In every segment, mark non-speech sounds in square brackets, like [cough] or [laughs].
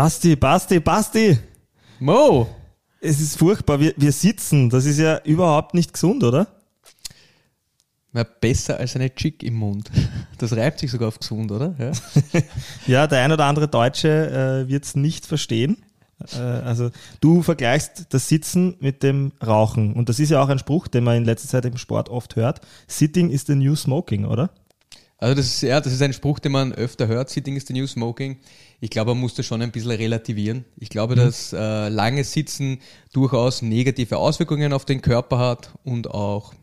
Basti, Basti, Basti! Mo! Es ist furchtbar, wir, wir sitzen. Das ist ja überhaupt nicht gesund, oder? Na, besser als eine Chick im Mund. [laughs] Das reibt sich sogar auf gesund, oder? Ja, [laughs] ja der ein oder andere Deutsche äh, wird es nicht verstehen. Äh, also du vergleichst das Sitzen mit dem Rauchen. Und das ist ja auch ein Spruch, den man in letzter Zeit im Sport oft hört. Sitting is the new smoking, oder? Also das ist, ja, das ist ein Spruch, den man öfter hört. Sitting is the new smoking. Ich glaube, man muss das schon ein bisschen relativieren. Ich glaube, mhm. dass äh, langes Sitzen durchaus negative Auswirkungen auf den Körper hat und auch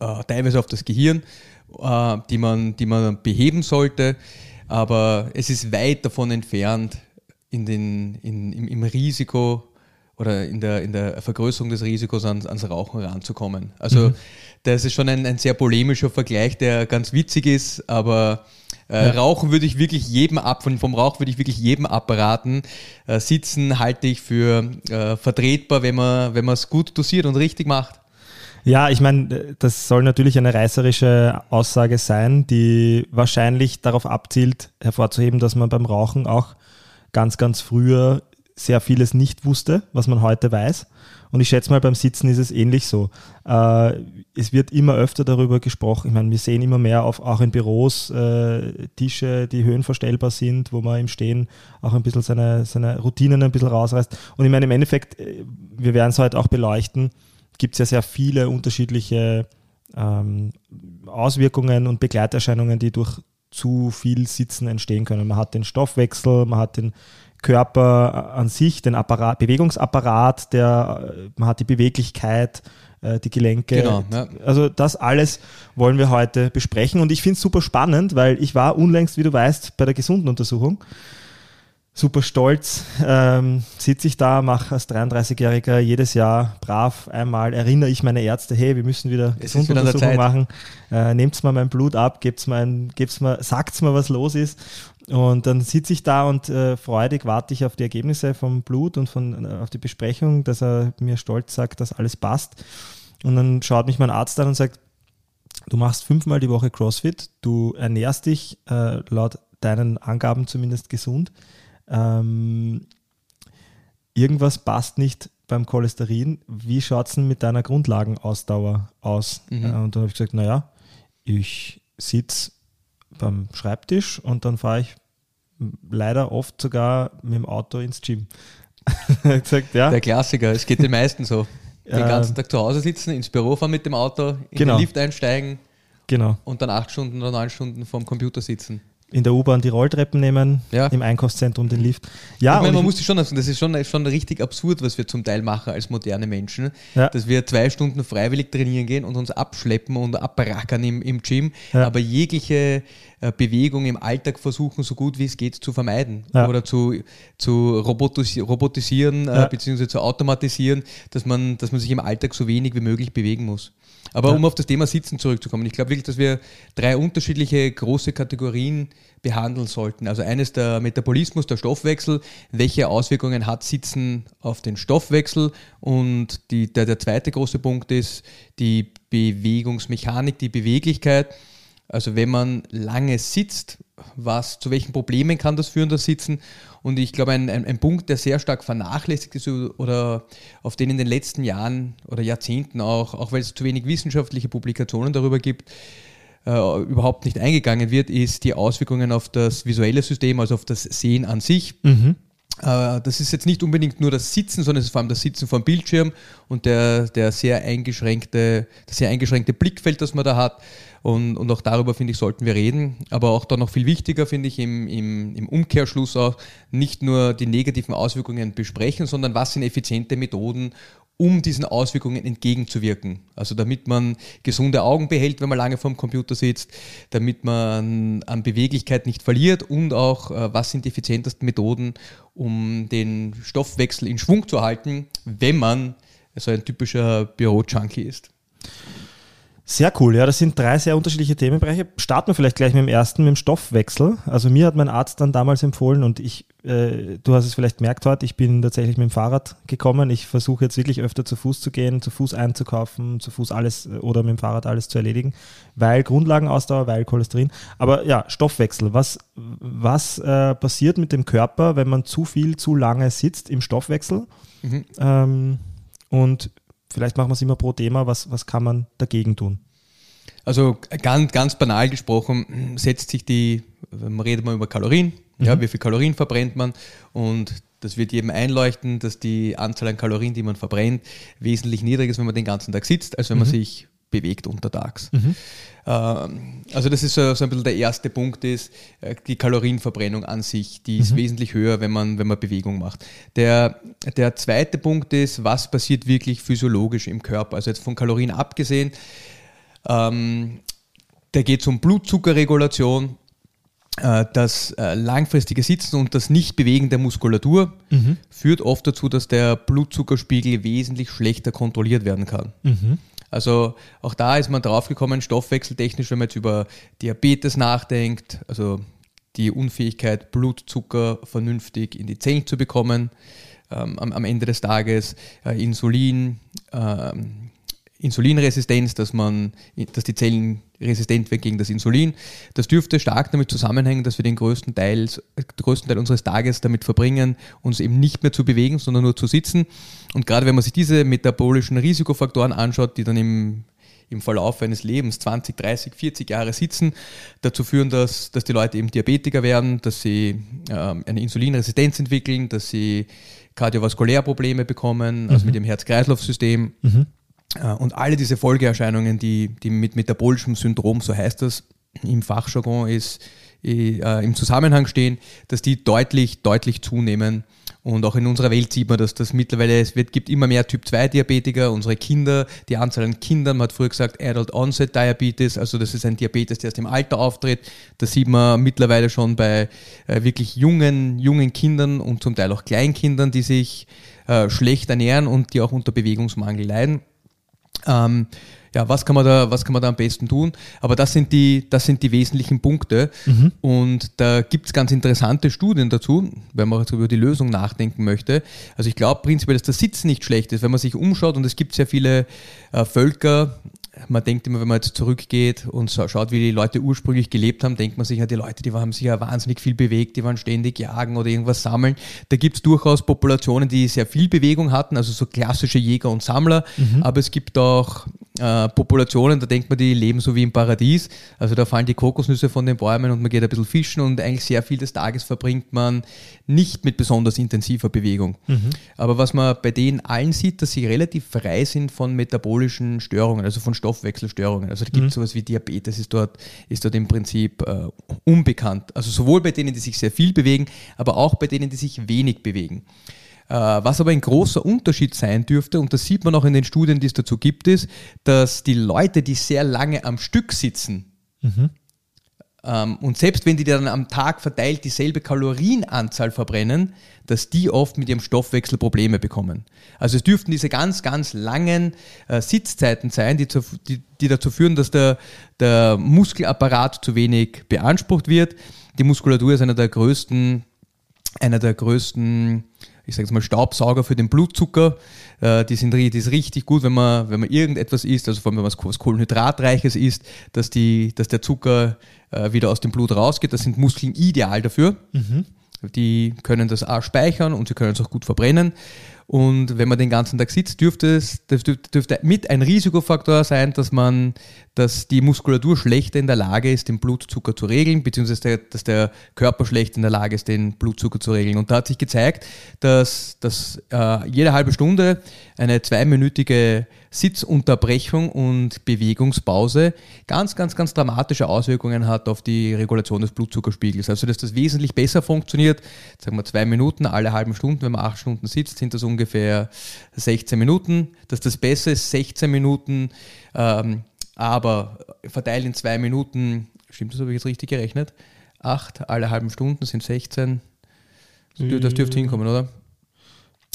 äh, teilweise auf das Gehirn, äh, die, man, die man beheben sollte. Aber es ist weit davon entfernt, in den, in, im, im Risiko oder in der, in der Vergrößerung des Risikos ans, ans Rauchen ranzukommen. Also mhm. das ist schon ein, ein sehr polemischer Vergleich, der ganz witzig ist, aber äh, ja. Rauchen würde ich wirklich jedem ab, von, vom Rauch würde ich wirklich jedem abraten. Äh, sitzen halte ich für äh, vertretbar, wenn man wenn es gut dosiert und richtig macht. Ja, ich meine, das soll natürlich eine reißerische Aussage sein, die wahrscheinlich darauf abzielt, hervorzuheben, dass man beim Rauchen auch ganz, ganz früher sehr vieles nicht wusste, was man heute weiß. Und ich schätze mal, beim Sitzen ist es ähnlich so. Äh, es wird immer öfter darüber gesprochen. Ich meine, wir sehen immer mehr auf, auch in Büros äh, Tische, die höhenverstellbar sind, wo man im Stehen auch ein bisschen seine, seine Routinen ein bisschen rausreißt. Und ich meine, im Endeffekt, äh, wir werden es heute auch beleuchten, gibt es ja sehr viele unterschiedliche ähm, Auswirkungen und Begleiterscheinungen, die durch zu viel Sitzen entstehen können. Man hat den Stoffwechsel, man hat den Körper an sich, den Apparat, Bewegungsapparat, der, man hat die Beweglichkeit, äh, die Gelenke. Genau, ja. Also das alles wollen wir heute besprechen und ich finde es super spannend, weil ich war unlängst, wie du weißt, bei der gesunden Untersuchung super stolz. Ähm, sitze ich da, mache als 33-Jähriger jedes Jahr brav einmal, erinnere ich meine Ärzte, hey, wir müssen wieder Gesunduntersuchung machen. Äh, Nehmt mal mein Blut ab, gebt's mal, ein, gebt's mal, sagt's mal, was los ist. Und dann sitze ich da und äh, freudig warte ich auf die Ergebnisse vom Blut und von, äh, auf die Besprechung, dass er mir stolz sagt, dass alles passt. Und dann schaut mich mein Arzt an und sagt, du machst fünfmal die Woche CrossFit, du ernährst dich äh, laut deinen Angaben zumindest gesund ähm, irgendwas passt nicht beim Cholesterin. Wie schaut es denn mit deiner Grundlagenausdauer aus? Mhm. Äh, und dann habe ich gesagt, naja, ich sitze beim Schreibtisch und dann fahre ich leider oft sogar mit dem Auto ins Gym. [laughs] gesagt, ja. Der Klassiker, es geht den meisten so. Den äh, ganzen Tag zu Hause sitzen, ins Büro fahren mit dem Auto, in genau. den Lift einsteigen genau. und dann acht Stunden oder neun Stunden vorm Computer sitzen in der U-Bahn die Rolltreppen nehmen, ja. im Einkaufszentrum den Lift. Ja, ich meine, man muss sich schon, das ist schon, schon richtig absurd, was wir zum Teil machen als moderne Menschen, ja. dass wir zwei Stunden freiwillig trainieren gehen und uns abschleppen und abrackern im, im Gym, ja. aber jegliche äh, Bewegung im Alltag versuchen, so gut wie es geht, zu vermeiden oder zu, zu robotis robotisieren äh, bzw. zu automatisieren, dass man, dass man sich im Alltag so wenig wie möglich bewegen muss. Aber um auf das Thema Sitzen zurückzukommen, ich glaube wirklich, dass wir drei unterschiedliche große Kategorien behandeln sollten. Also eines der Metabolismus, der Stoffwechsel, welche Auswirkungen hat Sitzen auf den Stoffwechsel und die, der, der zweite große Punkt ist die Bewegungsmechanik, die Beweglichkeit. Also wenn man lange sitzt, was, zu welchen Problemen kann das führen, das Sitzen? Und ich glaube, ein, ein, ein, Punkt, der sehr stark vernachlässigt ist oder auf den in den letzten Jahren oder Jahrzehnten auch, auch weil es zu wenig wissenschaftliche Publikationen darüber gibt, äh, überhaupt nicht eingegangen wird, ist die Auswirkungen auf das visuelle System, also auf das Sehen an sich. Mhm. Äh, das ist jetzt nicht unbedingt nur das Sitzen, sondern es ist vor allem das Sitzen vor dem Bildschirm und der, der sehr eingeschränkte, das sehr eingeschränkte Blickfeld, das man da hat. Und, und auch darüber, finde ich, sollten wir reden. Aber auch da noch viel wichtiger, finde ich, im, im, im Umkehrschluss auch nicht nur die negativen Auswirkungen besprechen, sondern was sind effiziente Methoden, um diesen Auswirkungen entgegenzuwirken. Also damit man gesunde Augen behält, wenn man lange vorm Computer sitzt, damit man an Beweglichkeit nicht verliert und auch, äh, was sind die effizientesten Methoden, um den Stoffwechsel in Schwung zu halten, wenn man so ein typischer Büro-Junkie ist. Sehr cool, ja, das sind drei sehr unterschiedliche Themenbereiche. Starten wir vielleicht gleich mit dem ersten, mit dem Stoffwechsel. Also mir hat mein Arzt dann damals empfohlen und ich, äh, du hast es vielleicht gemerkt heute, ich bin tatsächlich mit dem Fahrrad gekommen. Ich versuche jetzt wirklich öfter zu Fuß zu gehen, zu Fuß einzukaufen, zu Fuß alles äh, oder mit dem Fahrrad alles zu erledigen, weil Grundlagenausdauer, weil Cholesterin. Aber ja, Stoffwechsel. Was, was äh, passiert mit dem Körper, wenn man zu viel, zu lange sitzt im Stoffwechsel? Mhm. Ähm, und vielleicht machen wir es immer pro Thema, was, was kann man dagegen tun? Also ganz, ganz banal gesprochen setzt sich die, man redet mal über Kalorien, mhm. ja, wie viel Kalorien verbrennt man und das wird jedem einleuchten, dass die Anzahl an Kalorien, die man verbrennt, wesentlich niedriger ist, wenn man den ganzen Tag sitzt, als wenn mhm. man sich bewegt untertags. Mhm. Ähm, also das ist so, ein bisschen der erste Punkt ist, äh, die Kalorienverbrennung an sich, die ist mhm. wesentlich höher, wenn man, wenn man Bewegung macht. Der, der zweite Punkt ist, was passiert wirklich physiologisch im Körper? Also jetzt von Kalorien abgesehen, ähm, da geht es um Blutzuckerregulation, äh, das äh, langfristige Sitzen und das Nichtbewegen der Muskulatur mhm. führt oft dazu, dass der Blutzuckerspiegel wesentlich schlechter kontrolliert werden kann. Mhm. Also auch da ist man draufgekommen, stoffwechseltechnisch, wenn man jetzt über Diabetes nachdenkt, also die Unfähigkeit, Blutzucker vernünftig in die Zellen zu bekommen, ähm, am, am, Ende des Tages äh, Insulin, ähm, Insulinresistenz, dass man, dass die Zellen resistent werden gegen das Insulin. Das dürfte stark damit zusammenhängen, dass wir den größten Teil, größten Teil unseres Tages damit verbringen, uns eben nicht mehr zu bewegen, sondern nur zu sitzen. Und gerade wenn man sich diese metabolischen Risikofaktoren anschaut, die dann im, im Verlauf eines Lebens 20, 30, 40 Jahre sitzen, dazu führen, dass, dass die Leute eben Diabetiker werden, dass sie ähm, eine Insulinresistenz entwickeln, dass sie kardiovaskulärprobleme bekommen, also mhm. mit dem Herz-Kreislauf-System. Mhm äh, und alle diese Folgeerscheinungen, die, die mit metabolischem Syndrom, so heißt das im Fachjargon, ist, äh, im Zusammenhang stehen, dass die deutlich, deutlich zunehmen. Und auch in unserer Welt sieht man, dass das mittlerweile, es wird, gibt immer mehr Typ-2-Diabetiker, unsere Kinder, die Anzahl an Kindern, man hat früher gesagt Adult Onset Diabetes, also das ist ein Diabetes, der erst im Alter auftritt. Das sieht man mittlerweile schon bei äh, wirklich jungen, jungen Kindern und zum Teil auch Kleinkindern, die sich äh, schlecht ernähren und die auch unter Bewegungsmangel leiden. Ähm, ja, was kann man da, was kann man da am besten tun? Aber das sind die, das sind die wesentlichen Punkte. Mhm. Und da gibt es ganz interessante Studien dazu, wenn man jetzt über die Lösung nachdenken möchte. Also ich glaube prinzipiell, dass das Sitzen nicht schlecht ist, wenn man sich umschaut und es gibt sehr viele äh, Völker, man denkt immer, wenn man jetzt zurückgeht und schaut, wie die Leute ursprünglich gelebt haben, denkt man sich ja, die Leute, die haben sich ja wahnsinnig viel bewegt, die waren ständig jagen oder irgendwas sammeln. Da gibt es durchaus Populationen, die sehr viel Bewegung hatten, also so klassische Jäger und Sammler, mhm. aber es gibt auch äh, Populationen, da denkt man, die leben so wie im Paradies. Also da fallen die Kokosnüsse von den Bäumen und man geht ein bisschen fischen und eigentlich sehr viel des Tages verbringt man nicht mit besonders intensiver Bewegung. Mhm. Aber was man bei denen allen sieht, dass sie relativ frei sind von metabolischen Störungen, also von Stoffwechselstörungen. Also da gibt es mhm. sowas wie Diabetes, ist dort, ist dort im Prinzip äh, unbekannt. Also sowohl bei denen, die sich sehr viel bewegen, aber auch bei denen, die sich wenig bewegen. Äh, was aber ein großer Unterschied sein dürfte, und das sieht man auch in den Studien, die es dazu gibt, ist, dass die Leute, die sehr lange am Stück sitzen, mhm. ähm, und selbst wenn die dann am Tag verteilt dieselbe Kalorienanzahl verbrennen, dass die oft mit ihrem Stoffwechsel Probleme bekommen. Also es dürften diese ganz, ganz langen äh, Sitzzeiten sein, die, zu, die, die, dazu führen, dass der, der Muskelapparat zu wenig beansprucht wird. Die Muskulatur ist einer der größten, einer der größten ich sage jetzt mal Staubsauger für den Blutzucker. Äh, die sind die ist richtig gut, wenn man, wenn man irgendetwas isst, also vor allem wenn man was Kohlenhydratreiches isst, dass, die, dass der Zucker äh, wieder aus dem Blut rausgeht. Das sind Muskeln ideal dafür. Mhm. Die können das auch speichern und sie können es auch gut verbrennen. Und wenn man den ganzen Tag sitzt, dürfte es dürfte, dürfte mit ein Risikofaktor sein, dass man, dass die Muskulatur schlechter in der Lage ist, den Blutzucker zu regeln, beziehungsweise dass der Körper schlecht in der Lage ist, den Blutzucker zu regeln. Und da hat sich gezeigt, dass, dass äh, jede halbe Stunde eine zweiminütige Sitzunterbrechung und Bewegungspause ganz, ganz, ganz dramatische Auswirkungen hat auf die Regulation des Blutzuckerspiegels. Also, dass das wesentlich besser funktioniert, sagen wir zwei Minuten alle halben Stunden, wenn man acht Stunden sitzt, sind das ungefähr 16 Minuten. Dass das besser ist, 16 Minuten, ähm, aber verteilt in zwei Minuten, stimmt das, habe ich jetzt richtig gerechnet? Acht alle halben Stunden sind 16. Das dürfte hinkommen, oder?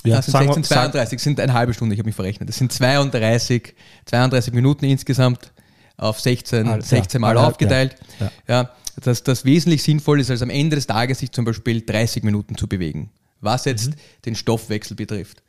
Ja, das sind 16, 32, sind eine halbe Stunde, ich habe mich verrechnet. Das sind 32, 32 Minuten insgesamt auf 16, All, 16 Mal ja, aufgeteilt. Ja, ja. dass das wesentlich sinnvoll ist, als am Ende des Tages sich zum Beispiel 30 Minuten zu bewegen, was jetzt mhm. den Stoffwechsel betrifft.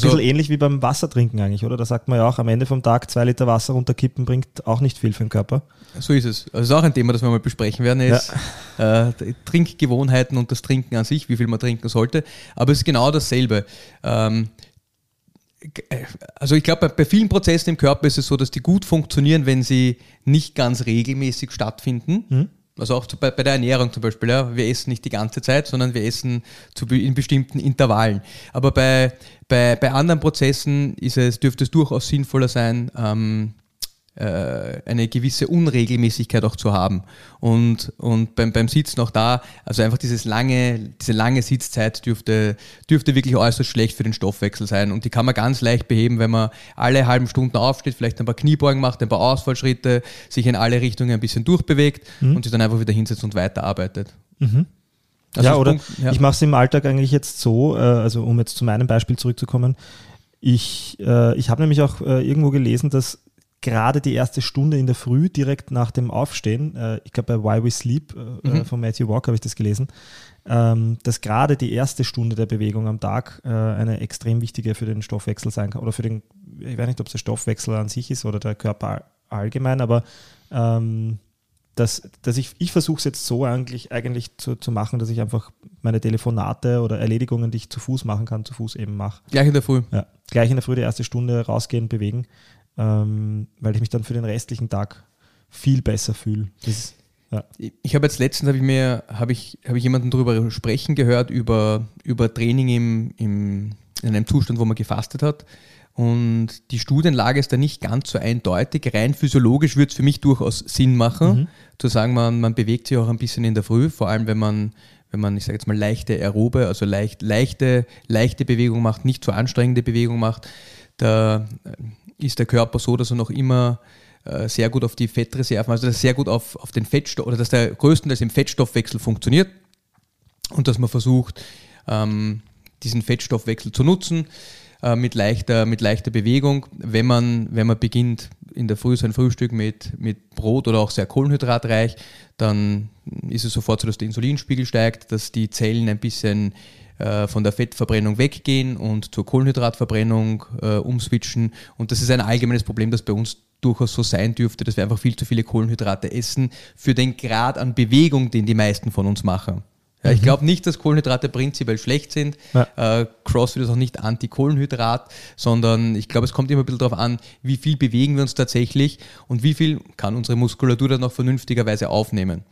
So also, ein bisschen ähnlich wie beim Wassertrinken eigentlich, oder? Da sagt man ja auch, am Ende vom Tag zwei Liter Wasser runterkippen bringt auch nicht viel für den Körper. So ist es. Also das ist auch ein Thema, das wir mal besprechen werden, ist ja. äh, Trinkgewohnheiten und das Trinken an sich, wie viel man trinken sollte. Aber es ist genau dasselbe. Ähm, also ich glaube, bei, bei, vielen Prozessen im Körper ist es so, dass die gut funktionieren, wenn sie nicht ganz regelmäßig stattfinden. Mhm. Also auch bei, der Ernährung zum Beispiel. Ja. Wir essen nicht die ganze Zeit, sondern wir essen zu, in bestimmten Intervallen. Aber bei, bei, bei anderen Prozessen ist es, dürfte es durchaus sinnvoller sein, ähm, äh, eine gewisse Unregelmäßigkeit auch zu haben. Und, und beim, beim Sitzen auch da, also einfach dieses lange, diese lange Sitzzeit dürfte, dürfte wirklich äußerst schlecht für den Stoffwechsel sein. Und die kann man ganz leicht beheben, wenn man alle halben Stunden aufsteht, vielleicht ein paar Kniebeugen macht, ein paar Ausfallschritte, sich in alle Richtungen ein bisschen durchbewegt mhm. und sich dann einfach wieder hinsetzt und weiterarbeitet. Mhm. Also ja, oder Punkt, ja. ich mache es im Alltag eigentlich jetzt so, äh, also um jetzt zu meinem Beispiel zurückzukommen, ich, äh, ich habe nämlich auch äh, irgendwo gelesen, dass gerade die erste Stunde in der Früh, direkt nach dem Aufstehen, äh, ich glaube bei Why We Sleep äh, mhm. von Matthew Walker habe ich das gelesen, ähm, dass gerade die erste Stunde der Bewegung am Tag äh, eine extrem wichtige für den Stoffwechsel sein kann. Oder für den, ich weiß nicht, ob es der Stoffwechsel an sich ist oder der Körper allgemein, aber ähm, dass, dass ich, ich versuche es jetzt so eigentlich, eigentlich zu, zu machen, dass ich einfach meine Telefonate oder Erledigungen, die ich zu Fuß machen kann, zu Fuß eben mache. Gleich in der Früh. Ja, gleich in der Früh die erste Stunde rausgehen, bewegen ähm, weil ich mich dann für den restlichen Tag viel besser fühle. Ja. Ich habe jetzt letztens habe ich mir habe ich habe ich jemanden darüber sprechen gehört über über Training im, im in einem Zustand, wo man gefastet hat. Und die Studienlage ist da nicht ganz so eindeutig. Rein physiologisch würde es für mich durchaus Sinn machen, mhm. zu sagen, man, man bewegt sich auch ein bisschen in der Früh, vor allem wenn man, wenn man, ich sage jetzt mal, leichte Aerobe, also leicht, leichte, leichte Bewegung macht, nicht zu so anstrengende Bewegung macht. Da ist der Körper so, dass er noch immer äh, sehr gut auf die Fettreserven, also dass er sehr gut auf, auf den Fettstoff oder dass der größtenteils im Fettstoffwechsel funktioniert und dass man versucht, ähm, diesen Fettstoffwechsel zu nutzen äh, mit, leichter, mit leichter Bewegung. Wenn man, wenn man beginnt in der Früh sein Frühstück mit, mit Brot oder auch sehr kohlenhydratreich, dann ist es sofort so, dass der Insulinspiegel steigt, dass die Zellen ein bisschen äh, von der Fettverbrennung weggehen und zur Kohlenhydratverbrennung äh, umswitchen. Und das ist ein allgemeines Problem, das bei uns durchaus so sein dürfte, dass wir einfach viel zu viele Kohlenhydrate essen für den Grad an Bewegung, den die meisten von uns machen. Ja, ich mhm. glaube nicht, dass Kohlenhydrate prinzipiell schlecht sind. Ja. Äh, CrossFit ist auch nicht Anti-Kohlenhydrat, sondern ich glaube, es kommt immer ein bisschen darauf an, wie viel bewegen wir uns tatsächlich und wie viel kann unsere Muskulatur dann noch vernünftigerweise aufnehmen.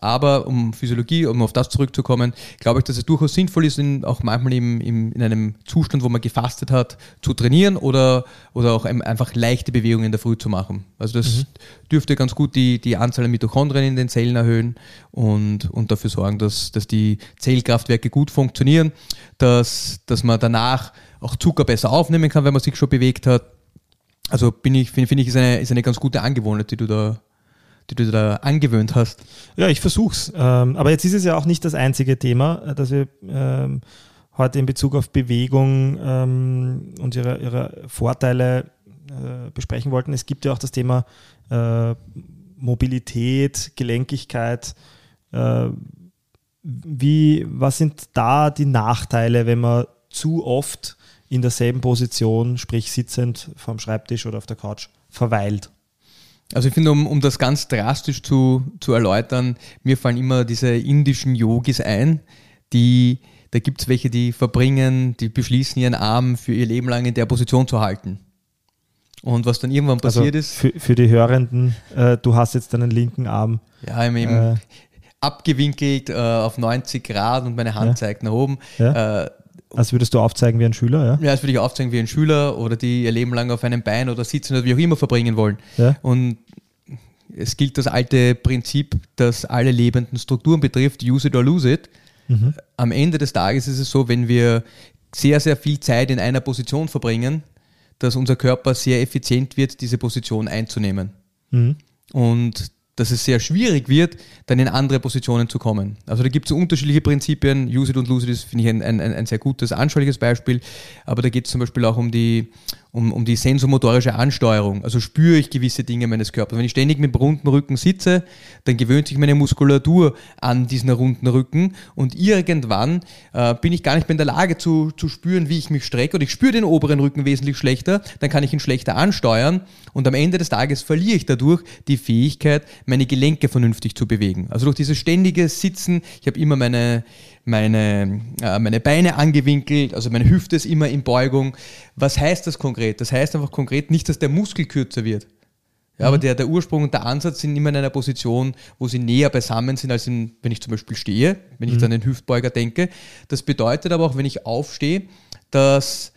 Aber um Physiologie, um auf das zurückzukommen, glaube ich, dass es durchaus sinnvoll ist, in, auch manchmal im, im, in einem Zustand, wo man gefastet hat, zu trainieren oder, oder auch einfach leichte Bewegungen in der Früh zu machen. Also das mhm. dürfte ganz gut die, die Anzahl der Mitochondrien in den Zellen erhöhen und, und dafür sorgen, dass, dass die Zellkraftwerke gut funktionieren, dass, dass man danach auch Zucker besser aufnehmen kann, wenn man sich schon bewegt hat. Also bin ich, finde find ich, ist eine, ist eine ganz gute Angewohnheit, die du da die du da angewöhnt hast. Ja, ich versuch's. Ähm, aber jetzt ist es ja auch nicht das einzige Thema, äh, das wir ähm, heute in Bezug auf Bewegung ähm, und ihre, ihre Vorteile äh, besprechen wollten. Es gibt ja auch das Thema äh, Mobilität, Gelenkigkeit. Äh, wie, was sind da die Nachteile, wenn man zu oft in derselben Position, sprich sitzend vorm Schreibtisch oder auf der Couch, verweilt? Also ich finde, um, um das ganz drastisch zu, zu erläutern, mir fallen immer diese indischen Yogis ein, die, da gibt es welche, die verbringen, die beschließen ihren Arm für ihr Leben lang in der Position zu halten. Und was dann irgendwann also passiert also ist. Für, für die Hörenden, äh, du hast jetzt deinen linken Arm. Ja, im äh, abgewinkelt äh, auf 90 Grad und meine Hand ja. zeigt nach oben. Ja. Als würdest du aufzeigen wie ein Schüler, ja? Ja, als würde ich aufzeigen wie ein Schüler oder die ihr Leben lang auf einem Bein oder sitzen oder wie auch immer verbringen wollen. Ja. Und es gilt das alte Prinzip, das alle lebenden Strukturen betrifft, use it or lose it. Mhm. Am Ende des Tages ist es so, wenn wir sehr, sehr viel Zeit in einer Position verbringen, dass unser Körper sehr effizient wird, diese Position einzunehmen. Mhm. Und dass es sehr schwierig wird, dann in andere Positionen zu kommen. Also da gibt es unterschiedliche Prinzipien. Use it und lose it ist, finde ich, ein, ein, ein sehr gutes, anschauliches Beispiel. Aber da geht es zum Beispiel auch um die, um, um die sensomotorische Ansteuerung. Also spüre ich gewisse Dinge meines Körpers. Wenn ich ständig mit runden Rücken sitze, dann gewöhnt sich meine Muskulatur an diesen runden Rücken und irgendwann äh, bin ich gar nicht mehr in der Lage zu, zu spüren, wie ich mich strecke und ich spüre den oberen Rücken wesentlich schlechter, dann kann ich ihn schlechter ansteuern und am Ende des Tages verliere ich dadurch die Fähigkeit, meine Gelenke vernünftig zu bewegen. Also durch dieses ständige Sitzen, ich habe immer meine meine, äh, meine Beine angewinkelt, also meine Hüfte ist immer in Beugung. Was heißt das konkret? Das heißt einfach konkret nicht, dass der Muskel kürzer wird. Ja, mhm. aber der, der Ursprung und der Ansatz sind immer in einer Position, wo sie näher beisammen sind, als in, wenn ich zum Beispiel stehe, wenn ich mhm. dann den Hüftbeuger denke. Das bedeutet aber auch, wenn ich aufstehe, dass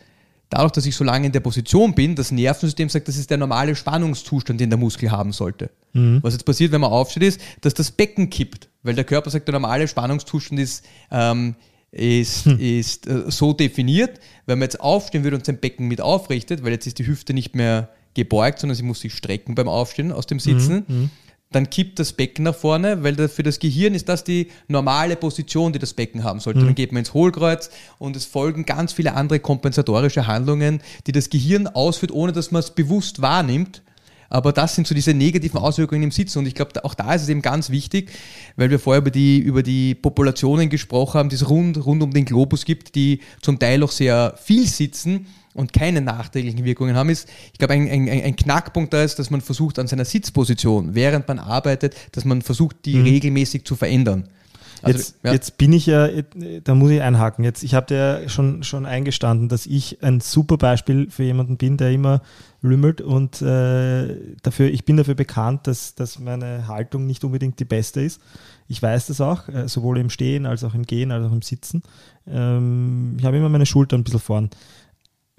dadurch, dass ich so lange in der Position bin, das Nervensystem sagt, das ist der normale Spannungszustand, den der Muskel haben sollte. Mhm. Was jetzt passiert, wenn man aufsteht, ist, dass das Becken kippt, weil der Körper sagt, der normale Spannungszustand ist, ähm, ist, hm. ist äh, so definiert. Wenn man jetzt aufstehen würde und sein Becken mit aufrichtet, weil jetzt ist die Hüfte nicht mehr gebeugt, sondern sie muss sich strecken beim Aufstehen aus dem Sitzen, mhm. mhm dann kippt das Becken nach vorne, weil für das Gehirn ist das die normale Position, die das Becken haben sollte. Mhm. Dann geht man ins Hohlkreuz und es folgen ganz viele andere kompensatorische Handlungen, die das Gehirn ausführt, ohne dass man es bewusst wahrnimmt. Aber das sind so diese negativen Auswirkungen im Sitzen. Und ich glaube, auch da ist es eben ganz wichtig, weil wir vorher über die, über die Populationen gesprochen haben, die es rund, rund um den Globus gibt, die zum Teil auch sehr viel sitzen und keine nachträglichen Wirkungen haben, ist, ich glaube, ein, ein, ein Knackpunkt da ist, dass man versucht, an seiner Sitzposition, während man arbeitet, dass man versucht, die mhm. regelmäßig zu verändern. Also, jetzt, ja. jetzt, bin ich ja, da muss ich einhaken. Jetzt, ich habe dir schon, schon eingestanden, dass ich ein super Beispiel für jemanden bin, der immer lümmelt und äh, dafür, ich bin dafür bekannt, dass, dass meine Haltung nicht unbedingt die beste ist. Ich weiß das auch, äh, sowohl im Stehen als auch im Gehen, als auch im Sitzen. Ähm, ich habe immer meine Schulter ein bisschen vorn.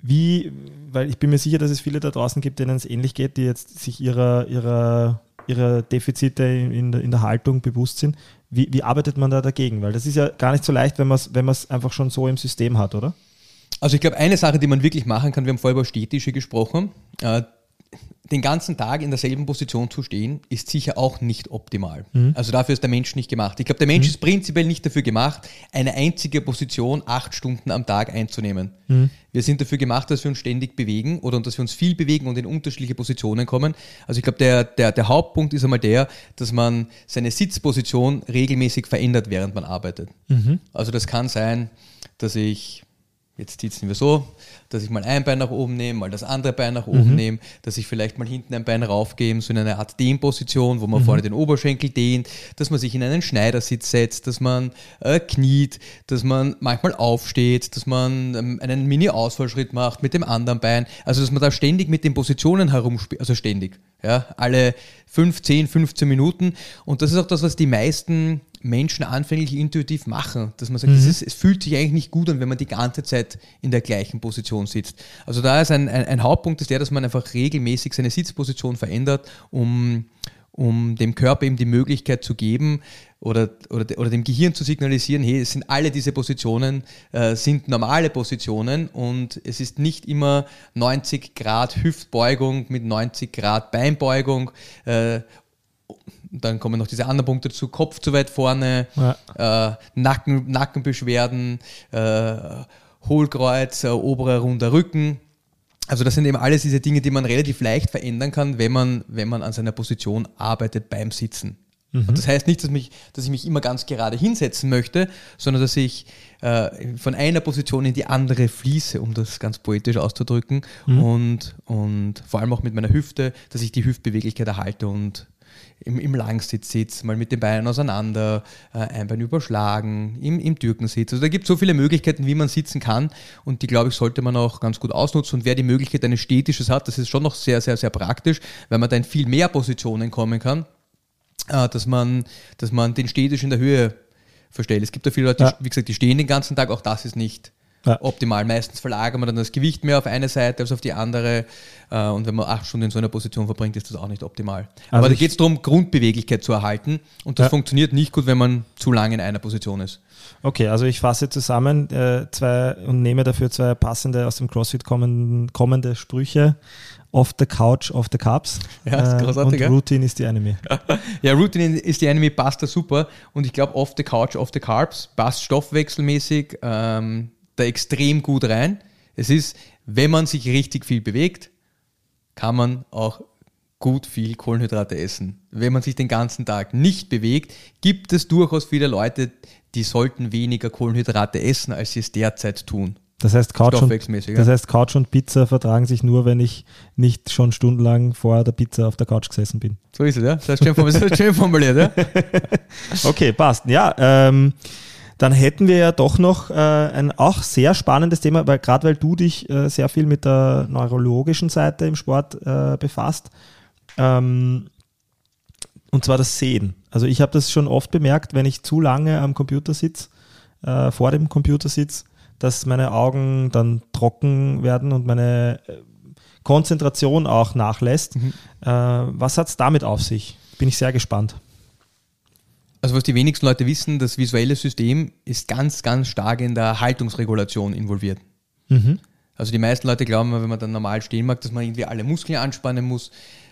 Wie, weil ich bin mir sicher, dass es viele da draußen gibt, denen es ähnlich geht, die jetzt sich ihrer, ihrer, ihrer Defizite in der, in der Haltung bewusst sind. Wie, wie arbeitet man da dagegen? Weil das ist ja gar nicht so leicht, wenn man es wenn einfach schon so im System hat, oder? Also ich glaube, eine Sache, die man wirklich machen kann, wir haben vorher über Städtische gesprochen, äh, den ganzen Tag in derselben Position zu stehen, ist sicher auch nicht optimal. Mhm. Also dafür ist der Mensch nicht gemacht. Ich glaube, der Mensch mhm. ist prinzipiell nicht dafür gemacht, eine einzige Position acht Stunden am Tag einzunehmen. Mhm. Wir sind dafür gemacht, dass wir uns ständig bewegen oder dass wir uns viel bewegen und in unterschiedliche Positionen kommen. Also ich glaube, der, der, der Hauptpunkt ist einmal der, dass man seine Sitzposition regelmäßig verändert, während man arbeitet. Mhm. Also das kann sein, dass ich Jetzt sitzen wir so, dass ich mal ein Bein nach oben nehme, mal das andere Bein nach oben mhm. nehme, dass ich vielleicht mal hinten ein Bein raufgebe, so in eine Art Dehnposition, wo man mhm. vorne den Oberschenkel dehnt, dass man sich in einen Schneidersitz setzt, dass man äh, kniet, dass man manchmal aufsteht, dass man ähm, einen Mini-Ausfallschritt macht mit dem anderen Bein. Also dass man da ständig mit den Positionen herumspielt, also ständig, ja, alle 5, 10, 15 Minuten. Und das ist auch das, was die meisten Menschen anfänglich intuitiv machen, dass man sagt, mhm. ist, es fühlt sich eigentlich nicht gut an, wenn man die ganze Zeit in der gleichen Position sitzt. Also da ist ein, ein, ein Hauptpunkt ist der, dass man einfach regelmäßig seine Sitzposition verändert, um, um dem Körper eben die Möglichkeit zu geben oder, oder, oder dem Gehirn zu signalisieren, hey, es sind alle diese Positionen, äh, sind normale Positionen und es ist nicht immer 90 Grad Hüftbeugung mit 90 Grad Beinbeugung äh, dann kommen noch diese anderen Punkte dazu, Kopf zu weit vorne, ja. äh, Nacken, Nackenbeschwerden, äh, Hohlkreuz, äh, oberer runder Rücken. Also das sind eben alles diese Dinge, die man relativ leicht verändern kann, wenn man, wenn man an seiner Position arbeitet beim Sitzen. Mhm. Und das heißt nicht, dass, mich, dass ich mich immer ganz gerade hinsetzen möchte, sondern dass ich äh, von einer Position in die andere fließe, um das ganz poetisch auszudrücken. Mhm. Und, und vor allem auch mit meiner Hüfte, dass ich die Hüftbeweglichkeit erhalte und im, im Langsitz sitzt, mal mit den Beinen auseinander, äh, ein Bein überschlagen, im, im Türkensitz. Also da gibt es so viele Möglichkeiten, wie man sitzen kann und die, glaube ich, sollte man auch ganz gut ausnutzen. Und wer die Möglichkeit eines Städtisches hat, das ist schon noch sehr, sehr, sehr praktisch, weil man da in viel mehr Positionen kommen kann, äh, dass, man, dass man den Städtisch in der Höhe verstellt. Es gibt da viele Leute, ja. wie gesagt, die stehen den ganzen Tag, auch das ist nicht ja. optimal. Meistens verlagert man dann das Gewicht mehr auf eine Seite als auf die andere. Äh, und wenn man acht Stunden in so einer Position verbringt, ist das auch nicht optimal. Also Aber da geht es darum, Grundbeweglichkeit zu erhalten. Und das ja. funktioniert nicht gut, wenn man zu lange in einer Position ist. Okay, also ich fasse zusammen äh, zwei und nehme dafür zwei passende aus dem CrossFit kommenden, kommende Sprüche. Off the couch, off the cups. Ja, ist äh, großartig. und Routine ist die Enemy. [laughs] ja, Routine ist die Enemy, passt da super. Und ich glaube, off the couch, off the carbs passt stoffwechselmäßig. Ähm, da extrem gut rein. Es ist, wenn man sich richtig viel bewegt, kann man auch gut viel Kohlenhydrate essen. Wenn man sich den ganzen Tag nicht bewegt, gibt es durchaus viele Leute, die sollten weniger Kohlenhydrate essen, als sie es derzeit tun. Das heißt, Couch und, das heißt, Couch und Pizza vertragen sich nur, wenn ich nicht schon stundenlang vor der Pizza auf der Couch gesessen bin. So ist es, ja. Das ist [laughs] schön, formuliert, ja. [laughs] okay, passt. Ja, ähm, dann hätten wir ja doch noch äh, ein auch sehr spannendes Thema, weil gerade weil du dich äh, sehr viel mit der neurologischen Seite im Sport äh, befasst. Ähm, und zwar das Sehen. Also ich habe das schon oft bemerkt, wenn ich zu lange am Computer sitze, äh, vor dem Computer sitze, dass meine Augen dann trocken werden und meine äh, Konzentration auch nachlässt. Mhm. Äh, was hat es damit auf sich? Bin ich sehr gespannt. Also was die wenigsten Leute wissen, das visuelle System ist ganz, ganz stark in der Haltungsregulation involviert. Mhm. Also die meisten Leute glauben, wenn man dann normal stehen mag, dass man irgendwie alle Muskeln anspannen muss.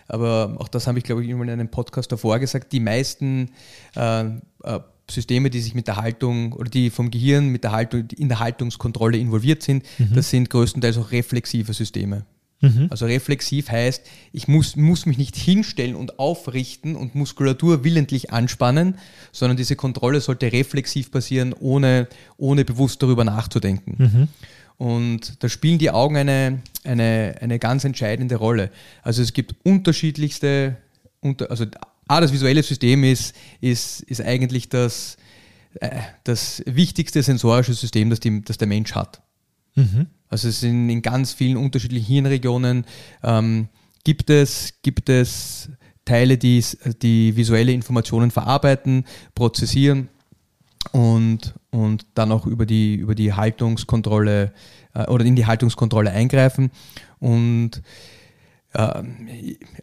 Aber auch das habe ich, glaube ich, irgendwann in einem Podcast davor gesagt. Die meisten äh, äh, Systeme, die sich mit der Haltung oder die vom Gehirn mit der Haltung, in der Haltungskontrolle involviert sind, mhm. das sind größtenteils auch reflexive Systeme. Mhm. Also reflexiv heißt, ich muss, muss mich nicht hinstellen und aufrichten und Muskulatur willentlich anspannen, sondern diese Kontrolle sollte reflexiv passieren, ohne, ohne bewusst darüber nachzudenken. Mhm. Und da spielen die Augen eine, eine, eine ganz entscheidende Rolle. Also es gibt unterschiedlichste, also A, das visuelle System ist, ist, ist eigentlich das, äh, das wichtigste sensorische System, das, die, das der Mensch hat. Mhm. Also es sind in ganz vielen unterschiedlichen Hirnregionen ähm, gibt es, gibt es Teile, die, die visuelle Informationen verarbeiten, prozessieren und, und dann auch über die, über die Haltungskontrolle äh, oder in die Haltungskontrolle eingreifen. Und äh,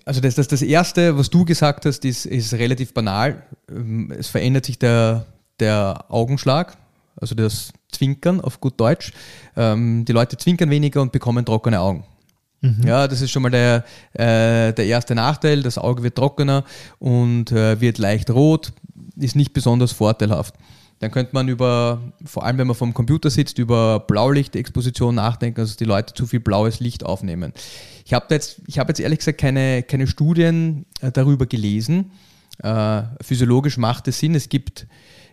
also das, das, das Erste, was du gesagt hast, ist, ist relativ banal. Ähm, es verändert sich der, der Augenschlag, also das Zwinkern auf gut Deutsch. Ähm, die Leute zwinkern weniger und bekommen trockene Augen. Mhm. Ja, das ist schon mal der, äh, der erste Nachteil. Das Auge wird trockener und äh, wird leicht rot, ist nicht besonders vorteilhaft. Dann könnte man über, vor allem wenn man vom Computer sitzt, über Blaulichtexposition nachdenken, also dass die Leute zu viel blaues Licht aufnehmen. Ich habe jetzt, hab jetzt ehrlich gesagt keine, keine Studien äh, darüber gelesen. Äh, physiologisch macht es Sinn. Es gibt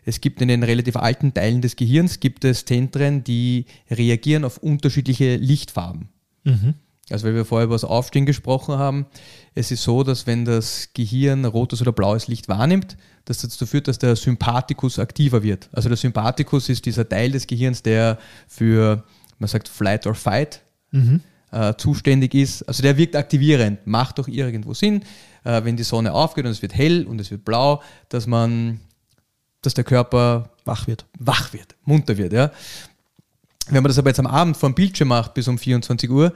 es gibt in den relativ alten Teilen des Gehirns gibt es Zentren, die reagieren auf unterschiedliche Lichtfarben. Mhm. Also weil wir vorher über das Aufstehen gesprochen haben, es ist so, dass wenn das Gehirn rotes oder blaues Licht wahrnimmt, das dazu führt, dass der Sympathikus aktiver wird. Also der Sympathikus ist dieser Teil des Gehirns, der für, man sagt, Flight or Fight mhm. äh, zuständig ist. Also der wirkt aktivierend, macht doch irgendwo Sinn, äh, wenn die Sonne aufgeht und es wird hell und es wird blau, dass man dass der Körper wach wird. Wach wird, munter wird, ja. Wenn man das aber jetzt am Abend vor dem Bildschirm macht bis um 24 Uhr,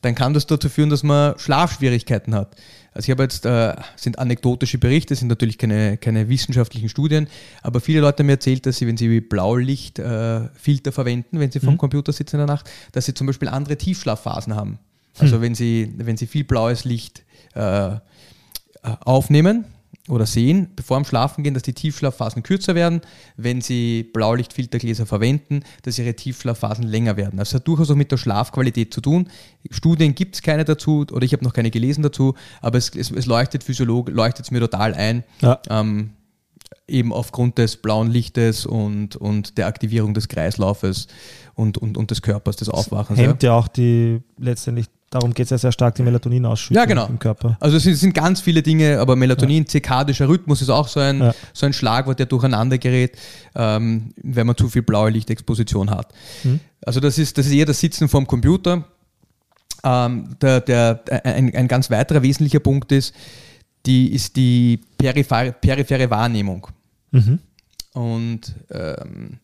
dann kann das dazu führen, dass man Schlafschwierigkeiten hat. Also ich habe jetzt, äh, sind anekdotische Berichte, sind natürlich keine, keine wissenschaftlichen Studien, aber viele Leute haben mir erzählt, dass sie, wenn sie Blaulichtfilter äh, verwenden, wenn sie vom mhm. Computer sitzen in der Nacht, dass sie zum Beispiel andere Tiefschlafphasen haben. Also mhm. wenn, sie, wenn sie viel blaues Licht äh, aufnehmen, oder sehen, bevor am Schlafen gehen, dass die Tiefschlafphasen kürzer werden, wenn sie Blaulichtfiltergläser verwenden, dass ihre Tiefschlafphasen länger werden. Also hat durchaus auch mit der Schlafqualität zu tun. Studien gibt es keine dazu oder ich habe noch keine gelesen dazu, aber es, es, es leuchtet Physiolog, leuchtet es mir total ein. Ja. Ähm, eben aufgrund des blauen Lichtes und, und der Aktivierung des Kreislaufes und, und, und des Körpers, des Aufwachens. Hemmt ja, ja auch die letztendlich Darum geht es ja sehr stark, die Melatoninausschüttung ja, genau. im Körper. Also es sind, ganz viele Dinge, aber Melatonin, ja. zirkadischer Rhythmus ist auch so ein, ja. so ein Schlagwort, der durcheinander gerät, ähm, wenn man zu viel blaue Lichtexposition hat. Mhm. Also das ist, das ist eher das Sitzen vorm Computer. Ähm, der, der, ein, ein ganz weiterer wesentlicher Punkt ist, die, ist die periphere, periphere Wahrnehmung. Mhm. Und ähm,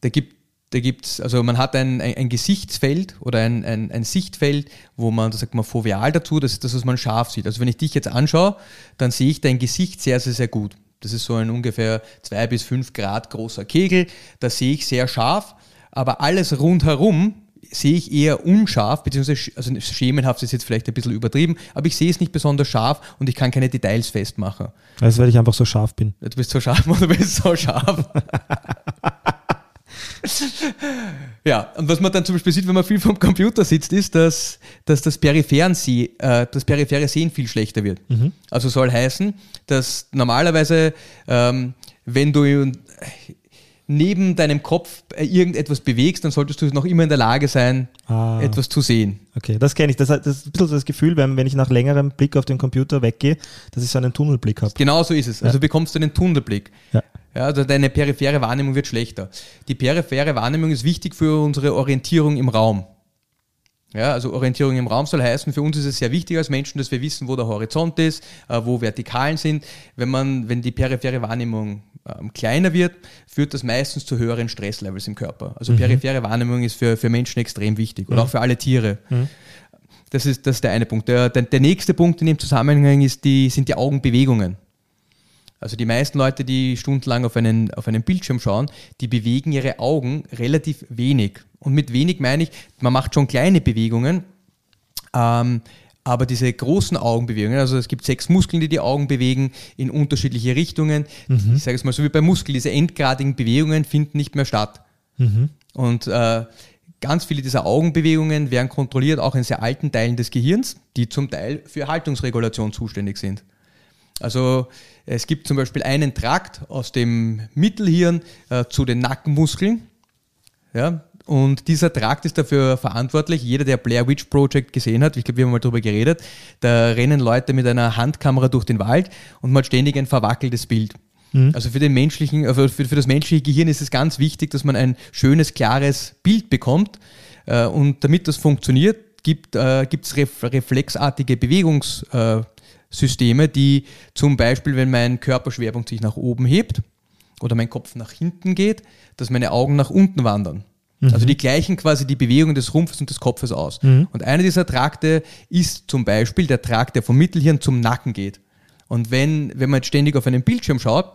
da gibt da gibt's, also man hat ein, ein, ein Gesichtsfeld oder ein, ein, ein, Sichtfeld, wo man, da sagt man foveal dazu, das ist das, was man scharf sieht. Also wenn ich dich jetzt anschaue, dann sehe ich dein Gesicht sehr, sehr, sehr gut. Das ist so ein ungefähr zwei bis fünf Grad großer Kegel, da sehe ich sehr scharf, aber alles rundherum sehe ich eher unscharf, beziehungsweise also schemenhaft ist jetzt vielleicht ein bisschen übertrieben, aber ich sehe es nicht besonders scharf und ich kann keine Details festmachen. Also weil ich einfach so scharf bin. Du bist so scharf oder [laughs] du bist so scharf. [laughs] [laughs] ja, und was man dann zum Beispiel sieht, wenn man viel vom Computer sitzt, ist, dass, dass das, peripheren See, äh, das periphere Sehen viel schlechter wird. Mhm. Also soll heißen, dass normalerweise, ähm, wenn du neben deinem Kopf äh, irgendetwas bewegst, dann solltest du noch immer in der Lage sein, ah. etwas zu sehen. Okay, das kenne ich. Das, das ist ein bisschen das Gefühl, wenn, wenn ich nach längerem Blick auf den Computer weggehe, dass ich so einen Tunnelblick habe. Genau so ist es. Also bekommst du einen Tunnelblick. Ja. Ja, also deine periphere Wahrnehmung wird schlechter. Die periphere Wahrnehmung ist wichtig für unsere Orientierung im Raum. Ja, also Orientierung im Raum soll heißen, für uns ist es sehr wichtig als Menschen, dass wir wissen, wo der Horizont ist, äh, wo Vertikalen sind. Wenn man, wenn die periphere Wahrnehmung ähm, kleiner wird, führt das meistens zu höheren Stresslevels im Körper. Also mhm. periphere Wahrnehmung ist für, für Menschen extrem wichtig oder mhm. auch für alle Tiere. Mhm. Das ist, das ist der eine Punkt. Der, der, der nächste Punkt in dem Zusammenhang ist die, sind die Augenbewegungen. Also die meisten Leute, die stundenlang auf einen, auf einen Bildschirm schauen, die bewegen ihre Augen relativ wenig. Und mit wenig meine ich, man macht schon kleine Bewegungen, ähm, aber diese großen Augenbewegungen, also es gibt sechs Muskeln, die die Augen bewegen in unterschiedliche Richtungen. Mhm. Ich sage es mal so wie bei Muskeln, diese endgradigen Bewegungen finden nicht mehr statt. Mhm. Und äh, ganz viele dieser Augenbewegungen werden kontrolliert, auch in sehr alten Teilen des Gehirns, die zum Teil für Haltungsregulation zuständig sind. Also es gibt zum Beispiel einen Trakt aus dem Mittelhirn äh, zu den Nackenmuskeln. Ja, und dieser Trakt ist dafür verantwortlich. Jeder, der Blair Witch Project gesehen hat, ich glaube, wir haben mal darüber geredet, da rennen Leute mit einer Handkamera durch den Wald und man hat ständig ein verwackeltes Bild. Mhm. Also für, den menschlichen, also für, für das menschliche Gehirn ist es ganz wichtig, dass man ein schönes, klares Bild bekommt. Äh, und damit das funktioniert, gibt es äh, reflexartige Bewegungs- äh, Systeme, die zum Beispiel, wenn mein Körperschwerpunkt sich nach oben hebt oder mein Kopf nach hinten geht, dass meine Augen nach unten wandern. Mhm. Also die gleichen quasi die Bewegungen des Rumpfes und des Kopfes aus. Mhm. Und einer dieser Trakte ist zum Beispiel der Trakt, der vom Mittelhirn zum Nacken geht. Und wenn, wenn man jetzt ständig auf einen Bildschirm schaut,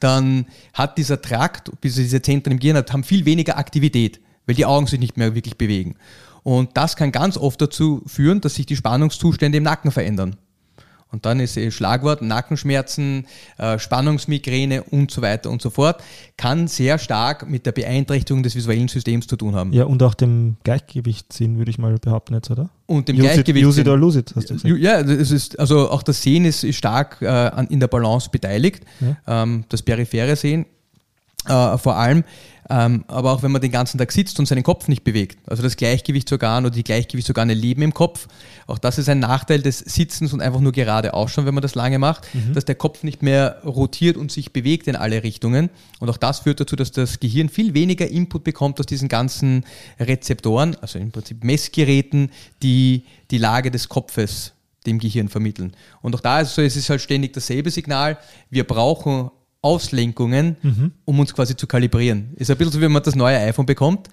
dann hat dieser Trakt, diese Zentren im Gehirn haben viel weniger Aktivität, weil die Augen sich nicht mehr wirklich bewegen. Und das kann ganz oft dazu führen, dass sich die Spannungszustände im Nacken verändern. Und dann ist eh Schlagwort Nackenschmerzen, äh, Spannungsmigräne und so weiter und so fort. Kann sehr stark mit der Beeinträchtigung des visuellen Systems zu tun haben. Ja, und auch dem Gleichgewichtssinn, würde ich mal behaupten jetzt, oder? Und dem Gleichgewichtssinn. Use it or lose it, hast du gesagt. Ja, es ist, also auch das Sehen ist, ist stark äh, in der Balance beteiligt. Ja. Ähm, das periphere Sehen äh, vor allem. Ähm, aber auch wenn man den ganzen Tag sitzt und seinen Kopf nicht bewegt, also das Gleichgewichtsorgan oder die Gleichgewichtsorgane leben im Kopf, auch das ist ein Nachteil des Sitzens und einfach nur gerade ausschauen, wenn man das lange macht, mhm. dass der Kopf nicht mehr rotiert und sich bewegt in alle Richtungen. Und auch das führt dazu, dass das Gehirn viel weniger Input bekommt aus diesen ganzen Rezeptoren, also im Prinzip Messgeräten, die die Lage des Kopfes dem Gehirn vermitteln. Und auch da ist es so, es ist halt ständig dasselbe Signal. Wir brauchen Auslenkungen, mhm. um uns quasi zu kalibrieren. Ist ein bisschen so, wie man das neue iPhone bekommt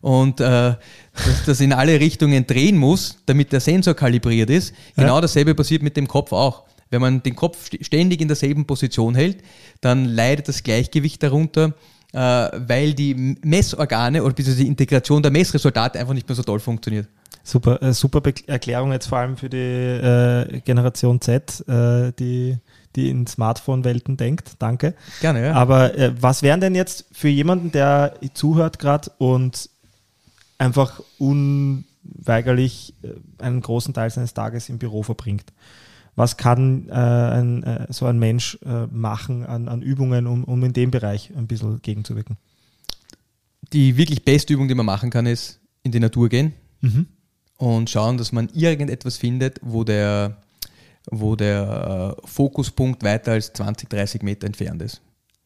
und äh, dass das in alle Richtungen drehen muss, damit der Sensor kalibriert ist. Genau ja. dasselbe passiert mit dem Kopf auch. Wenn man den Kopf ständig in derselben Position hält, dann leidet das Gleichgewicht darunter, äh, weil die Messorgane oder die Integration der Messresultate einfach nicht mehr so toll funktioniert. Super, äh, super Erklärung jetzt vor allem für die äh, Generation Z, äh, die die in Smartphone-Welten denkt. Danke. Gerne, ja. Aber äh, was wären denn jetzt für jemanden, der zuhört gerade und einfach unweigerlich äh, einen großen Teil seines Tages im Büro verbringt? Was kann äh, ein, äh, so ein Mensch äh, machen an, an Übungen, um, um in dem Bereich ein bisschen gegenzuwirken? Die wirklich beste Übung, die man machen kann, ist in die Natur gehen mhm. und schauen, dass man irgendetwas findet, wo der wo der äh, Fokuspunkt weiter als 20, 30 Meter entfernt ist.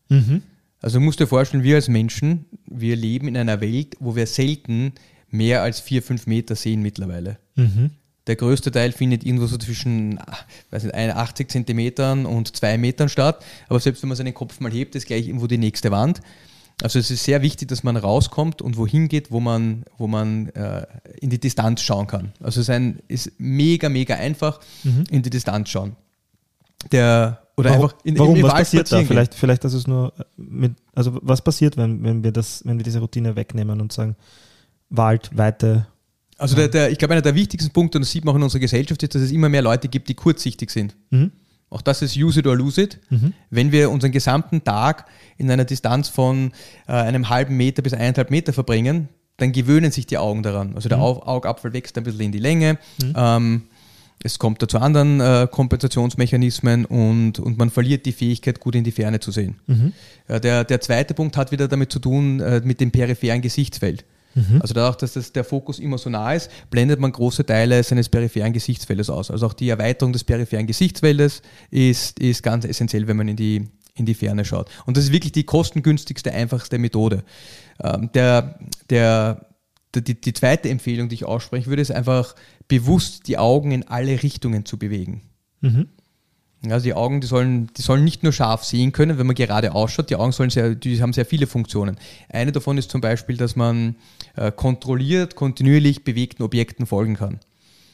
Mhm. Also musst dir vorstellen, wir als Menschen, wir leben in einer Welt, wo wir selten mehr als 4, 5 Meter sehen mittlerweile. Mhm. Der größte Teil findet irgendwo so zwischen weiß nicht, 80 Zentimetern und 2 Metern statt. Aber selbst wenn man seinen Kopf mal hebt, ist gleich irgendwo die nächste Wand. Also es ist sehr wichtig, dass man rauskommt und wohin geht, wo man, wo man äh, in die Distanz schauen kann. Also es ist, ein, ist mega, mega einfach, mhm. in die Distanz schauen. Der, oder warum, einfach in, warum, im, im was Wald passiert da? Vielleicht, vielleicht das ist nur mit, also was passiert, wenn, wenn wir das, wenn wir diese Routine wegnehmen und sagen, Wald, Weite. Also der, der, ich glaube, einer der wichtigsten Punkte, und das sieht man auch in unserer Gesellschaft, ist, dass es immer mehr Leute gibt, die kurzsichtig sind. Mhm. Auch das ist use it or lose it. Mhm. Wenn wir unseren gesamten Tag in einer Distanz von äh, einem halben Meter bis eineinhalb Meter verbringen, dann gewöhnen sich die Augen daran. Also der mhm. Augapfel wächst ein bisschen in die Länge. Mhm. Ähm, es kommt da zu anderen äh, Kompensationsmechanismen und, und man verliert die Fähigkeit, gut in die Ferne zu sehen. Mhm. Äh, der, der zweite Punkt hat wieder damit zu tun, äh, mit dem peripheren Gesichtsfeld. Mhm. Also dadurch, dass das der Fokus immer so nah ist, blendet man große Teile seines peripheren Gesichtsfeldes aus. Also auch die Erweiterung des peripheren Gesichtsfeldes ist, ist ganz essentiell, wenn man in die, in die Ferne schaut. Und das ist wirklich die kostengünstigste, einfachste Methode. Ähm, der, der, die, die zweite Empfehlung, die ich aussprechen würde, ist einfach bewusst die Augen in alle Richtungen zu bewegen. Mhm. Also die Augen, die sollen, die sollen nicht nur scharf sehen können, wenn man gerade ausschaut. Die Augen sollen sehr, die haben sehr viele Funktionen. Eine davon ist zum Beispiel, dass man äh, kontrolliert, kontinuierlich bewegten Objekten folgen kann.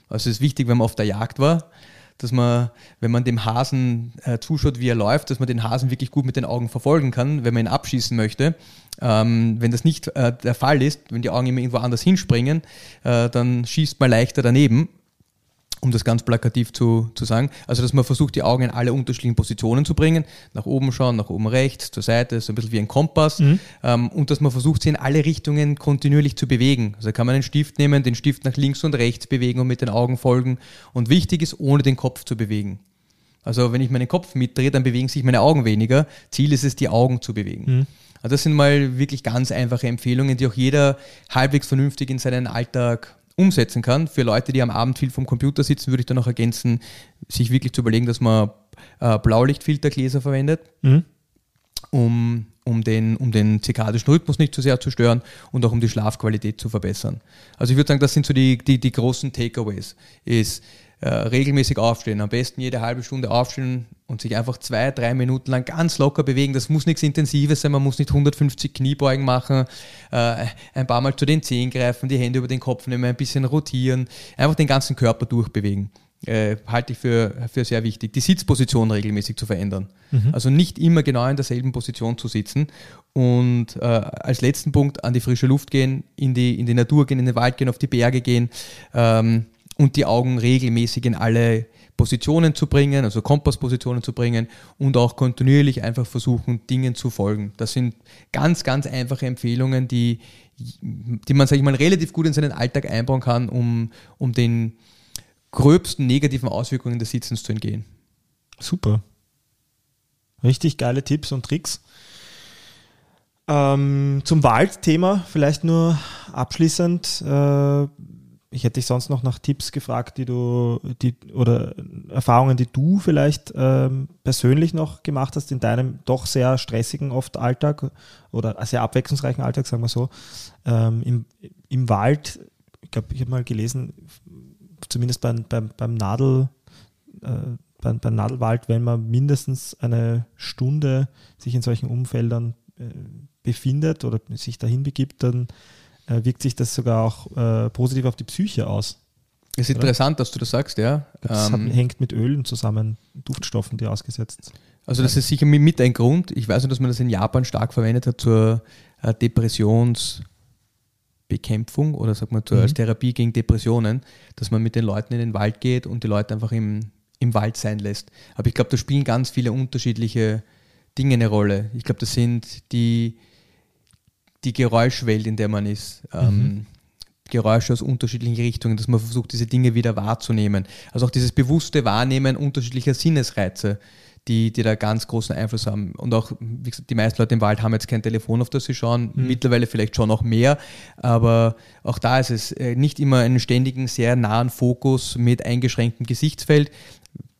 Also es ist wichtig, wenn man auf der Jagd war, dass man, wenn man dem Hasen äh, zuschaut, wie er läuft, dass man den Hasen wirklich gut mit den Augen verfolgen kann, wenn man ihn abschießen möchte. Ähm, wenn das nicht äh, der Fall ist, wenn die Augen immer irgendwo anders hinspringen, äh, dann schießt man leichter daneben um das ganz plakativ zu, zu sagen. Also, dass man versucht, die Augen in alle unterschiedlichen Positionen zu bringen. Nach oben schauen, nach oben rechts, zur Seite, so ein bisschen wie ein Kompass. Mhm. Ähm, und dass man versucht, sie in alle Richtungen kontinuierlich zu bewegen. Also kann man einen Stift nehmen, den Stift nach links und rechts bewegen und mit den Augen folgen. Und wichtig ist, ohne den Kopf zu bewegen. Also wenn ich meinen Kopf mitdrehe, dann bewegen sich meine Augen weniger. Ziel ist es, die Augen zu bewegen. Mhm. Also das sind mal wirklich ganz einfache Empfehlungen, die auch jeder halbwegs vernünftig in seinen Alltag umsetzen kann. Für Leute, die am Abend viel vom Computer sitzen, würde ich da noch ergänzen, sich wirklich zu überlegen, dass man äh, Blaulichtfiltergläser verwendet, mhm. um, um, den, um den zirkadischen Rhythmus nicht zu sehr zu stören und auch um die Schlafqualität zu verbessern. Also ich würde sagen, das sind so die, die, die großen Takeaways. Ist äh, regelmäßig aufstehen, am besten jede halbe Stunde aufstehen und sich einfach zwei, drei Minuten lang ganz locker bewegen. Das muss nichts Intensives sein, man muss nicht 150 Kniebeugen machen, äh, ein paar Mal zu den Zehen greifen, die Hände über den Kopf nehmen, ein bisschen rotieren, einfach den ganzen Körper durchbewegen. Äh, halte ich für, für sehr wichtig. Die Sitzposition regelmäßig zu verändern. Mhm. Also nicht immer genau in derselben Position zu sitzen. Und äh, als letzten Punkt an die frische Luft gehen, in die, in die Natur gehen, in den Wald gehen, auf die Berge gehen. Ähm, und die Augen regelmäßig in alle Positionen zu bringen, also Kompasspositionen zu bringen und auch kontinuierlich einfach versuchen, Dingen zu folgen. Das sind ganz, ganz einfache Empfehlungen, die, die man, sage ich mal, relativ gut in seinen Alltag einbauen kann, um, um den gröbsten negativen Auswirkungen des Sitzens zu entgehen. Super. Richtig geile Tipps und Tricks. Ähm, zum Waldthema vielleicht nur abschließend. Äh, ich hätte dich sonst noch nach Tipps gefragt, die du, die, oder Erfahrungen, die du vielleicht ähm, persönlich noch gemacht hast in deinem doch sehr stressigen oft Alltag oder sehr abwechslungsreichen Alltag, sagen wir so. Ähm, im, Im Wald, ich glaube, ich habe mal gelesen, zumindest beim, beim, beim Nadel, äh, beim, beim Nadelwald, wenn man mindestens eine Stunde sich in solchen Umfeldern äh, befindet oder sich dahin begibt, dann wirkt sich das sogar auch äh, positiv auf die Psyche aus. Es ist oder? interessant, dass du das sagst, ja. Das ähm, hängt mit Ölen zusammen, Duftstoffen, die ausgesetzt Also das ist sicher mit ein Grund. Ich weiß nur, dass man das in Japan stark verwendet hat zur äh, Depressionsbekämpfung oder sagt man zur, mhm. als Therapie gegen Depressionen, dass man mit den Leuten in den Wald geht und die Leute einfach im, im Wald sein lässt. Aber ich glaube, da spielen ganz viele unterschiedliche Dinge eine Rolle. Ich glaube, das sind die die Geräuschwelt, in der man ist. Ähm, mhm. Geräusche aus unterschiedlichen Richtungen, dass man versucht, diese Dinge wieder wahrzunehmen. Also auch dieses bewusste Wahrnehmen unterschiedlicher Sinnesreize, die, die da ganz großen Einfluss haben. Und auch, wie gesagt, die meisten Leute im Wald haben jetzt kein Telefon, auf das sie schauen, mhm. mittlerweile vielleicht schon noch mehr, aber auch da ist es äh, nicht immer einen ständigen, sehr nahen Fokus mit eingeschränktem Gesichtsfeld,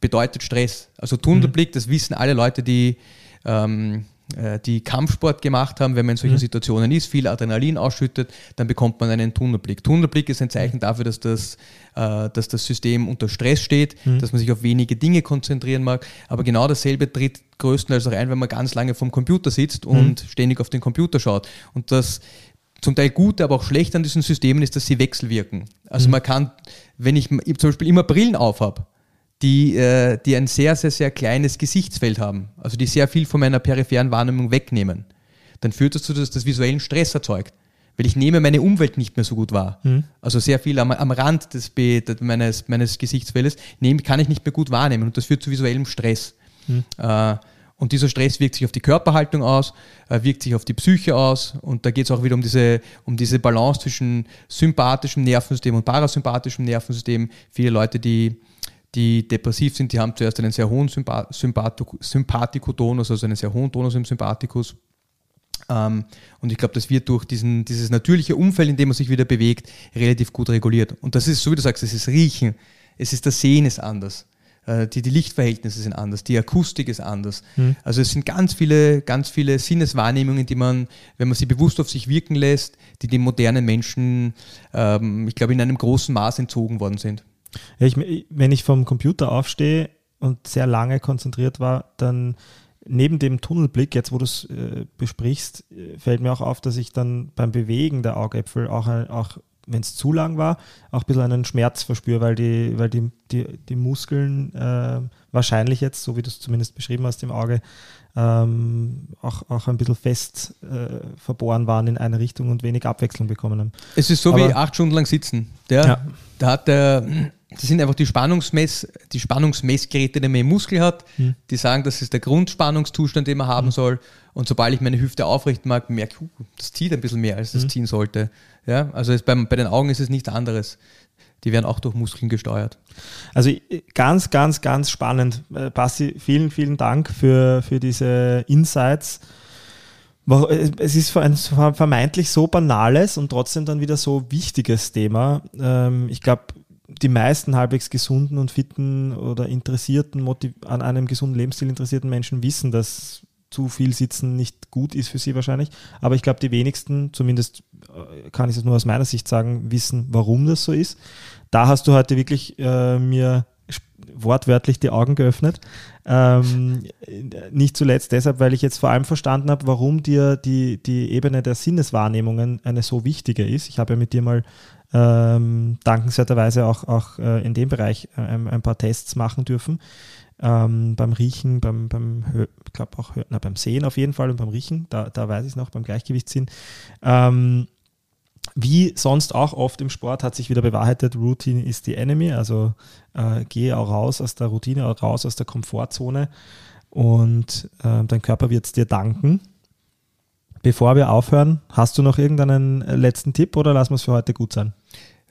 bedeutet Stress. Also Tunnelblick, mhm. das wissen alle Leute, die ähm, äh, die Kampfsport gemacht haben, wenn man in solchen mhm. Situationen ist, viel Adrenalin ausschüttet, dann bekommt man einen Tunnelblick. Tunnelblick ist ein Zeichen dafür, dass das, äh, dass das System unter Stress steht, mhm. dass man sich auf wenige Dinge konzentrieren mag. Aber genau dasselbe tritt größtenteils auch ein, wenn man ganz lange vom Computer sitzt und mhm. ständig auf den Computer schaut. Und das zum Teil Gute, aber auch schlecht an diesen Systemen ist, dass sie wechselwirken. Also mhm. man kann, wenn ich zum Beispiel immer Brillen auf habe, die, äh, die ein sehr, sehr, sehr kleines Gesichtsfeld haben, also die sehr viel von meiner peripheren Wahrnehmung wegnehmen, dann führt das dazu, dass das visuellen Stress erzeugt. weil ich nehme meine Umwelt nicht mehr so gut wahr. Mhm. Also sehr viel am, am Rand des, meines, meines Gesichtsfeldes nehme, kann ich nicht mehr gut wahrnehmen und das führt zu visuellem Stress. Mhm. Äh, und dieser Stress wirkt sich auf die Körperhaltung aus, äh, wirkt sich auf die Psyche aus. Und da geht es auch wieder um diese, um diese Balance zwischen sympathischem Nervensystem und parasympathischem Nervensystem. Viele Leute, die, die depressiv sind, die haben zuerst einen sehr hohen Sympathikotonus, also einen sehr hohen Tonus im Sympathikus. Ähm, und ich glaube, das wird durch diesen, dieses natürliche Umfeld, in dem man sich wieder bewegt, relativ gut reguliert. Und das ist, so wie du sagst, es ist Riechen, es ist das Sehen ist anders. Äh, die, die Lichtverhältnisse sind anders, die Akustik ist anders. Mhm. Also es sind ganz viele, ganz viele Sinneswahrnehmungen, die man, wenn man sie bewusst auf sich wirken lässt, die den modernen Menschen, ähm, ich glaube, in einem großen Maß entzogen worden sind. Ja, ich, wenn ich vom Computer aufstehe und sehr lange konzentriert war, dann neben dem Tunnelblick, jetzt wo du es äh, besprichst, äh, fällt mir auch auf, dass ich dann beim Bewegen der Augäpfel auch, auch wenn es zu lang war, auch ein bisschen einen Schmerz verspüre, weil die, weil die, die, die Muskeln äh, wahrscheinlich jetzt, so wie du es zumindest beschrieben hast im Auge, ähm, auch, auch ein bisschen fest äh, verbohren waren in eine Richtung und wenig Abwechslung bekommen haben. Es ist so Aber, wie acht Stunden lang sitzen. Der, ja. Da hat der, das sind einfach die, Spannungsmess, die Spannungsmessgeräte, die man im Muskel hat, mhm. die sagen, das ist der Grundspannungszustand, den man haben mhm. soll. Und sobald ich meine Hüfte aufrichten mag, merke ich, uh, das zieht ein bisschen mehr, als das mhm. ziehen sollte. Ja, also beim, bei den Augen ist es nichts anderes. Die werden auch durch Muskeln gesteuert. Also ganz, ganz, ganz spannend. Äh, Basti, vielen, vielen Dank für, für diese Insights. Es ist ein vermeintlich so banales und trotzdem dann wieder so wichtiges Thema. Ähm, ich glaube, die meisten halbwegs gesunden und fitten oder interessierten, an einem gesunden Lebensstil interessierten Menschen wissen, dass zu viel Sitzen nicht gut ist für sie wahrscheinlich. Aber ich glaube, die wenigsten, zumindest äh, kann ich es nur aus meiner Sicht sagen, wissen, warum das so ist. Da hast du heute wirklich äh, mir wortwörtlich die Augen geöffnet. Ähm, nicht zuletzt deshalb, weil ich jetzt vor allem verstanden habe, warum dir die, die Ebene der Sinneswahrnehmungen eine so wichtige ist. Ich habe ja mit dir mal ähm, dankenswerterweise auch, auch äh, in dem Bereich äh, ein, ein, paar Tests machen dürfen. Ähm, beim Riechen, beim, beim ich auch na, beim Sehen auf jeden Fall und beim Riechen, da, da weiß ich es noch, beim Gleichgewichtssinn. Ähm, wie sonst auch oft im Sport hat sich wieder bewahrheitet, Routine is the enemy, also äh, gehe auch raus aus der Routine, auch raus aus der Komfortzone und äh, dein Körper wird es dir danken. Bevor wir aufhören, hast du noch irgendeinen letzten Tipp oder lassen wir es für heute gut sein?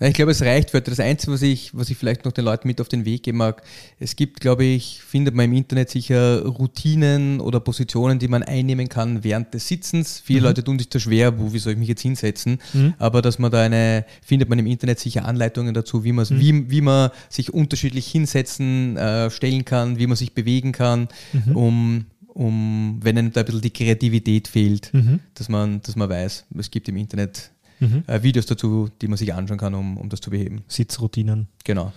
ich glaube, es reicht für heute. Das Einzige, was ich, was ich vielleicht noch den Leuten mit auf den Weg geben mag, es gibt, glaube ich, findet man im Internet sicher Routinen oder Positionen, die man einnehmen kann während des Sitzens. Viele mhm. Leute tun sich da schwer, wo, wie soll ich mich jetzt hinsetzen? Mhm. Aber dass man da eine, findet man im Internet sicher Anleitungen dazu, wie man, mhm. wie, wie man sich unterschiedlich hinsetzen, äh, stellen kann, wie man sich bewegen kann, mhm. um um, wenn einem da ein bisschen die Kreativität fehlt, mhm. dass, man, dass man weiß, es gibt im Internet mhm. äh, Videos dazu, die man sich anschauen kann, um, um das zu beheben. Sitzroutinen. Genau.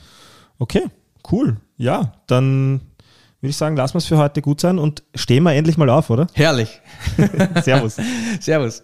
Okay, cool. Ja, dann würde ich sagen, lassen wir es für heute gut sein und stehen wir endlich mal auf, oder? Herrlich. [laughs] Servus. [laughs] Servus.